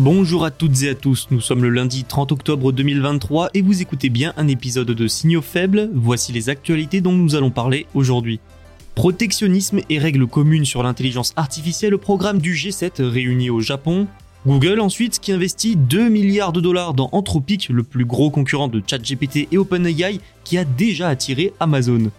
Bonjour à toutes et à tous, nous sommes le lundi 30 octobre 2023 et vous écoutez bien un épisode de Signaux faibles, voici les actualités dont nous allons parler aujourd'hui. Protectionnisme et règles communes sur l'intelligence artificielle au programme du G7 réuni au Japon. Google ensuite qui investit 2 milliards de dollars dans Anthropic, le plus gros concurrent de ChatGPT et OpenAI qui a déjà attiré Amazon.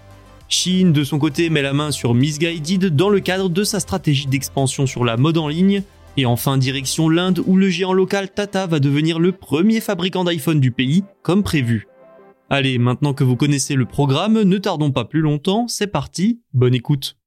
Chine de son côté met la main sur Misguided dans le cadre de sa stratégie d'expansion sur la mode en ligne. Et enfin direction l'Inde où le géant local Tata va devenir le premier fabricant d'iPhone du pays, comme prévu. Allez, maintenant que vous connaissez le programme, ne tardons pas plus longtemps, c'est parti, bonne écoute.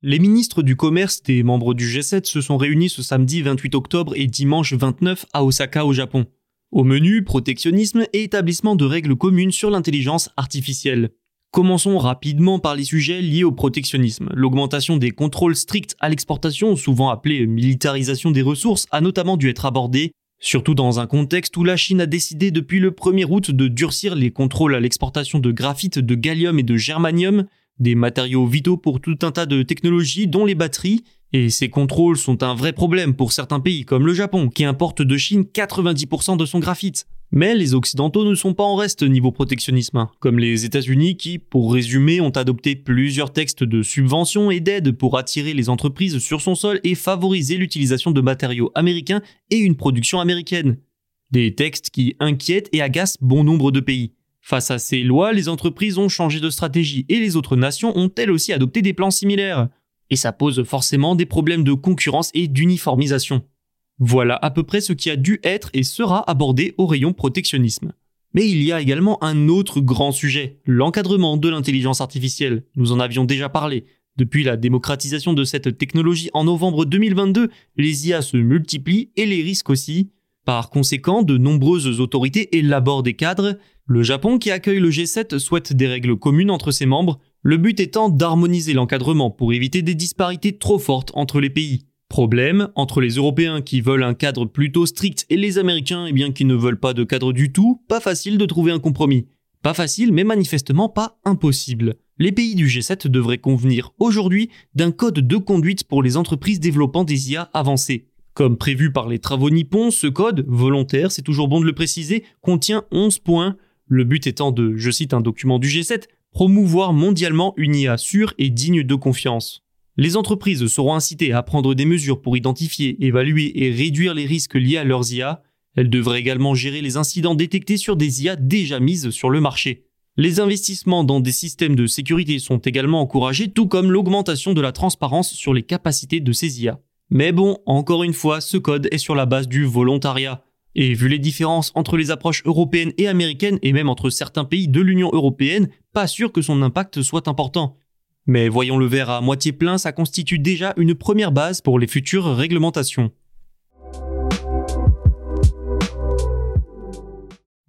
Les ministres du commerce des membres du G7 se sont réunis ce samedi 28 octobre et dimanche 29 à Osaka au Japon. Au menu, protectionnisme et établissement de règles communes sur l'intelligence artificielle. Commençons rapidement par les sujets liés au protectionnisme. L'augmentation des contrôles stricts à l'exportation, souvent appelée militarisation des ressources, a notamment dû être abordée, surtout dans un contexte où la Chine a décidé depuis le 1er août de durcir les contrôles à l'exportation de graphite, de gallium et de germanium, des matériaux vitaux pour tout un tas de technologies dont les batteries, et ces contrôles sont un vrai problème pour certains pays comme le Japon, qui importe de Chine 90% de son graphite. Mais les Occidentaux ne sont pas en reste niveau protectionnisme, hein. comme les États-Unis qui, pour résumer, ont adopté plusieurs textes de subventions et d'aides pour attirer les entreprises sur son sol et favoriser l'utilisation de matériaux américains et une production américaine. Des textes qui inquiètent et agacent bon nombre de pays. Face à ces lois, les entreprises ont changé de stratégie et les autres nations ont elles aussi adopté des plans similaires. Et ça pose forcément des problèmes de concurrence et d'uniformisation. Voilà à peu près ce qui a dû être et sera abordé au rayon protectionnisme. Mais il y a également un autre grand sujet, l'encadrement de l'intelligence artificielle. Nous en avions déjà parlé. Depuis la démocratisation de cette technologie en novembre 2022, les IA se multiplient et les risques aussi. Par conséquent, de nombreuses autorités élaborent des cadres. Le Japon, qui accueille le G7, souhaite des règles communes entre ses membres, le but étant d'harmoniser l'encadrement pour éviter des disparités trop fortes entre les pays. Problème, entre les Européens qui veulent un cadre plutôt strict et les Américains eh bien, qui ne veulent pas de cadre du tout, pas facile de trouver un compromis. Pas facile, mais manifestement pas impossible. Les pays du G7 devraient convenir aujourd'hui d'un code de conduite pour les entreprises développant des IA avancées. Comme prévu par les travaux nippons, ce code, volontaire, c'est toujours bon de le préciser, contient 11 points, le but étant de, je cite un document du G7, promouvoir mondialement une IA sûre et digne de confiance. Les entreprises seront incitées à prendre des mesures pour identifier, évaluer et réduire les risques liés à leurs IA. Elles devraient également gérer les incidents détectés sur des IA déjà mises sur le marché. Les investissements dans des systèmes de sécurité sont également encouragés, tout comme l'augmentation de la transparence sur les capacités de ces IA. Mais bon, encore une fois, ce code est sur la base du volontariat. Et vu les différences entre les approches européennes et américaines, et même entre certains pays de l'Union européenne, pas sûr que son impact soit important. Mais voyons le verre à moitié plein, ça constitue déjà une première base pour les futures réglementations.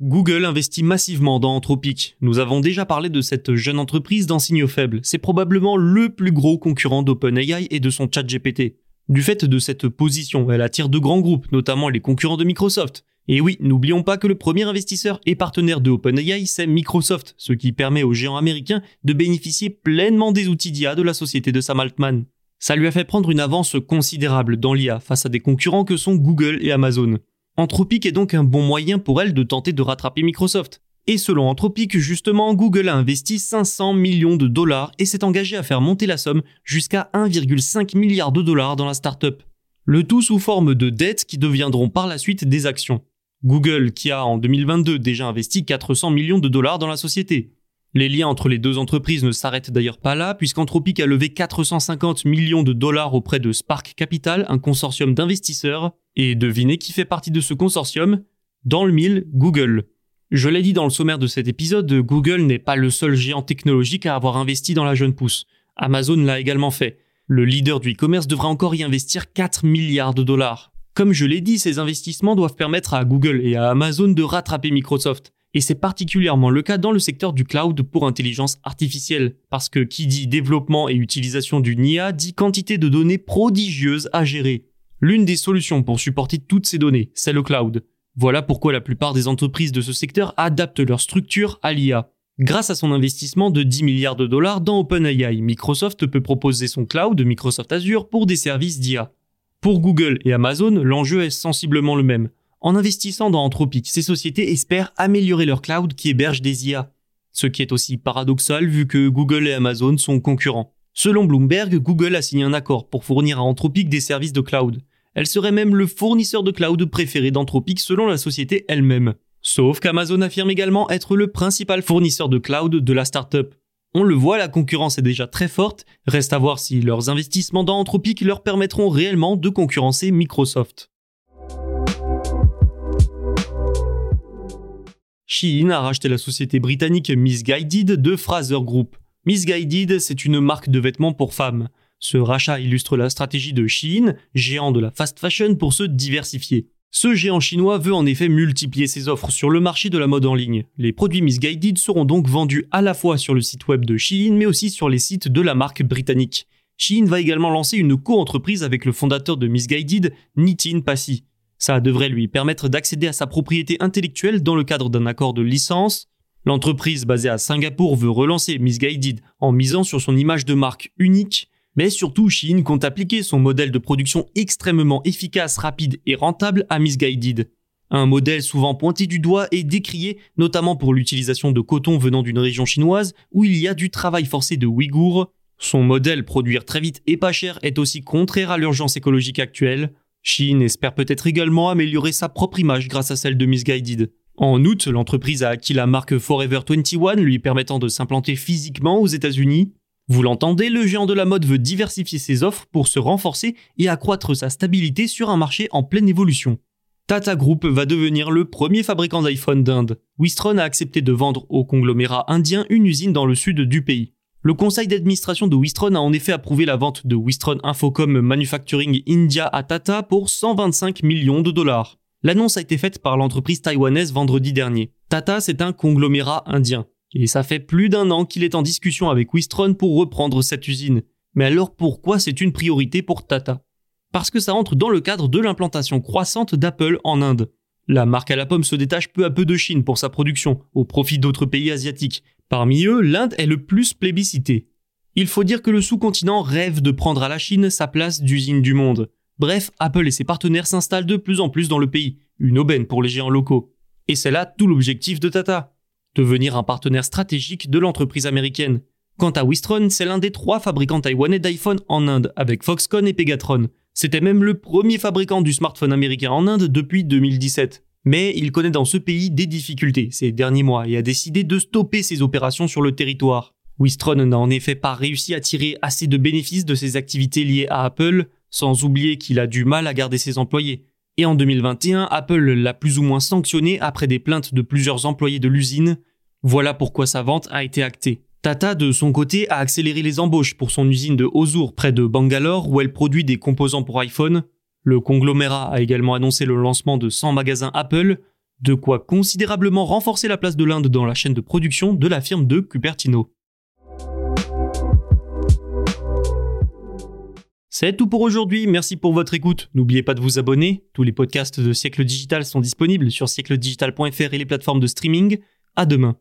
Google investit massivement dans Anthropic. Nous avons déjà parlé de cette jeune entreprise dans Signaux Faibles. C'est probablement le plus gros concurrent d'OpenAI et de son chat GPT. Du fait de cette position, elle attire de grands groupes, notamment les concurrents de Microsoft, et oui, n'oublions pas que le premier investisseur et partenaire de OpenAI, c'est Microsoft, ce qui permet aux géants américains de bénéficier pleinement des outils d'IA de la société de Sam Altman. Ça lui a fait prendre une avance considérable dans l'IA face à des concurrents que sont Google et Amazon. Anthropic est donc un bon moyen pour elle de tenter de rattraper Microsoft. Et selon Anthropic, justement, Google a investi 500 millions de dollars et s'est engagé à faire monter la somme jusqu'à 1,5 milliard de dollars dans la startup. Le tout sous forme de dettes qui deviendront par la suite des actions. Google, qui a en 2022 déjà investi 400 millions de dollars dans la société. Les liens entre les deux entreprises ne s'arrêtent d'ailleurs pas là, puisqu'Anthropic a levé 450 millions de dollars auprès de Spark Capital, un consortium d'investisseurs. Et devinez qui fait partie de ce consortium? Dans le mille, Google. Je l'ai dit dans le sommaire de cet épisode, Google n'est pas le seul géant technologique à avoir investi dans la jeune pousse. Amazon l'a également fait. Le leader du e-commerce devra encore y investir 4 milliards de dollars. Comme je l'ai dit, ces investissements doivent permettre à Google et à Amazon de rattraper Microsoft. Et c'est particulièrement le cas dans le secteur du cloud pour intelligence artificielle, parce que qui dit développement et utilisation du NIA dit quantité de données prodigieuses à gérer. L'une des solutions pour supporter toutes ces données, c'est le cloud. Voilà pourquoi la plupart des entreprises de ce secteur adaptent leur structure à l'IA. Grâce à son investissement de 10 milliards de dollars dans OpenAI, Microsoft peut proposer son cloud Microsoft Azure pour des services d'IA. Pour Google et Amazon, l'enjeu est sensiblement le même. En investissant dans Anthropic, ces sociétés espèrent améliorer leur cloud qui héberge des IA. Ce qui est aussi paradoxal vu que Google et Amazon sont concurrents. Selon Bloomberg, Google a signé un accord pour fournir à Anthropic des services de cloud. Elle serait même le fournisseur de cloud préféré d'Anthropic selon la société elle-même. Sauf qu'Amazon affirme également être le principal fournisseur de cloud de la startup. On le voit, la concurrence est déjà très forte, reste à voir si leurs investissements dans Anthropic leur permettront réellement de concurrencer Microsoft. Shein a racheté la société britannique Misguided de Fraser Group. Misguided, c'est une marque de vêtements pour femmes. Ce rachat illustre la stratégie de Shein, géant de la fast fashion, pour se diversifier. Ce géant chinois veut en effet multiplier ses offres sur le marché de la mode en ligne. Les produits Misguided seront donc vendus à la fois sur le site web de Shein mais aussi sur les sites de la marque britannique. Shein va également lancer une co-entreprise avec le fondateur de Misguided, Nitin Passy. Ça devrait lui permettre d'accéder à sa propriété intellectuelle dans le cadre d'un accord de licence. L'entreprise basée à Singapour veut relancer Misguided en misant sur son image de marque unique mais surtout, Shein compte appliquer son modèle de production extrêmement efficace, rapide et rentable à Misguided. Un modèle souvent pointé du doigt et décrié, notamment pour l'utilisation de coton venant d'une région chinoise où il y a du travail forcé de Ouïghours. Son modèle produire très vite et pas cher est aussi contraire à l'urgence écologique actuelle. Shein espère peut-être également améliorer sa propre image grâce à celle de Misguided. En août, l'entreprise a acquis la marque Forever 21, lui permettant de s'implanter physiquement aux États-Unis. Vous l'entendez, le géant de la mode veut diversifier ses offres pour se renforcer et accroître sa stabilité sur un marché en pleine évolution. Tata Group va devenir le premier fabricant d'iPhone d'Inde. Wistron a accepté de vendre au conglomérat indien une usine dans le sud du pays. Le conseil d'administration de Wistron a en effet approuvé la vente de Wistron Infocom Manufacturing India à Tata pour 125 millions de dollars. L'annonce a été faite par l'entreprise taïwanaise vendredi dernier. Tata, c'est un conglomérat indien. Et ça fait plus d'un an qu'il est en discussion avec Wistron pour reprendre cette usine. Mais alors pourquoi c'est une priorité pour Tata? Parce que ça entre dans le cadre de l'implantation croissante d'Apple en Inde. La marque à la pomme se détache peu à peu de Chine pour sa production, au profit d'autres pays asiatiques. Parmi eux, l'Inde est le plus plébiscité. Il faut dire que le sous-continent rêve de prendre à la Chine sa place d'usine du monde. Bref, Apple et ses partenaires s'installent de plus en plus dans le pays, une aubaine pour les géants locaux. Et c'est là tout l'objectif de Tata devenir un partenaire stratégique de l'entreprise américaine. Quant à Wistron, c'est l'un des trois fabricants taïwanais d'iPhone en Inde, avec Foxconn et Pegatron. C'était même le premier fabricant du smartphone américain en Inde depuis 2017. Mais il connaît dans ce pays des difficultés ces derniers mois et a décidé de stopper ses opérations sur le territoire. Wistron n'a en effet pas réussi à tirer assez de bénéfices de ses activités liées à Apple, sans oublier qu'il a du mal à garder ses employés. Et en 2021, Apple l'a plus ou moins sanctionné après des plaintes de plusieurs employés de l'usine. Voilà pourquoi sa vente a été actée. Tata, de son côté, a accéléré les embauches pour son usine de Hosur près de Bangalore où elle produit des composants pour iPhone. Le conglomérat a également annoncé le lancement de 100 magasins Apple, de quoi considérablement renforcer la place de l'Inde dans la chaîne de production de la firme de Cupertino. C'est tout pour aujourd'hui, merci pour votre écoute. N'oubliez pas de vous abonner, tous les podcasts de Siècle Digital sont disponibles sur siècledigital.fr et les plateformes de streaming. À demain.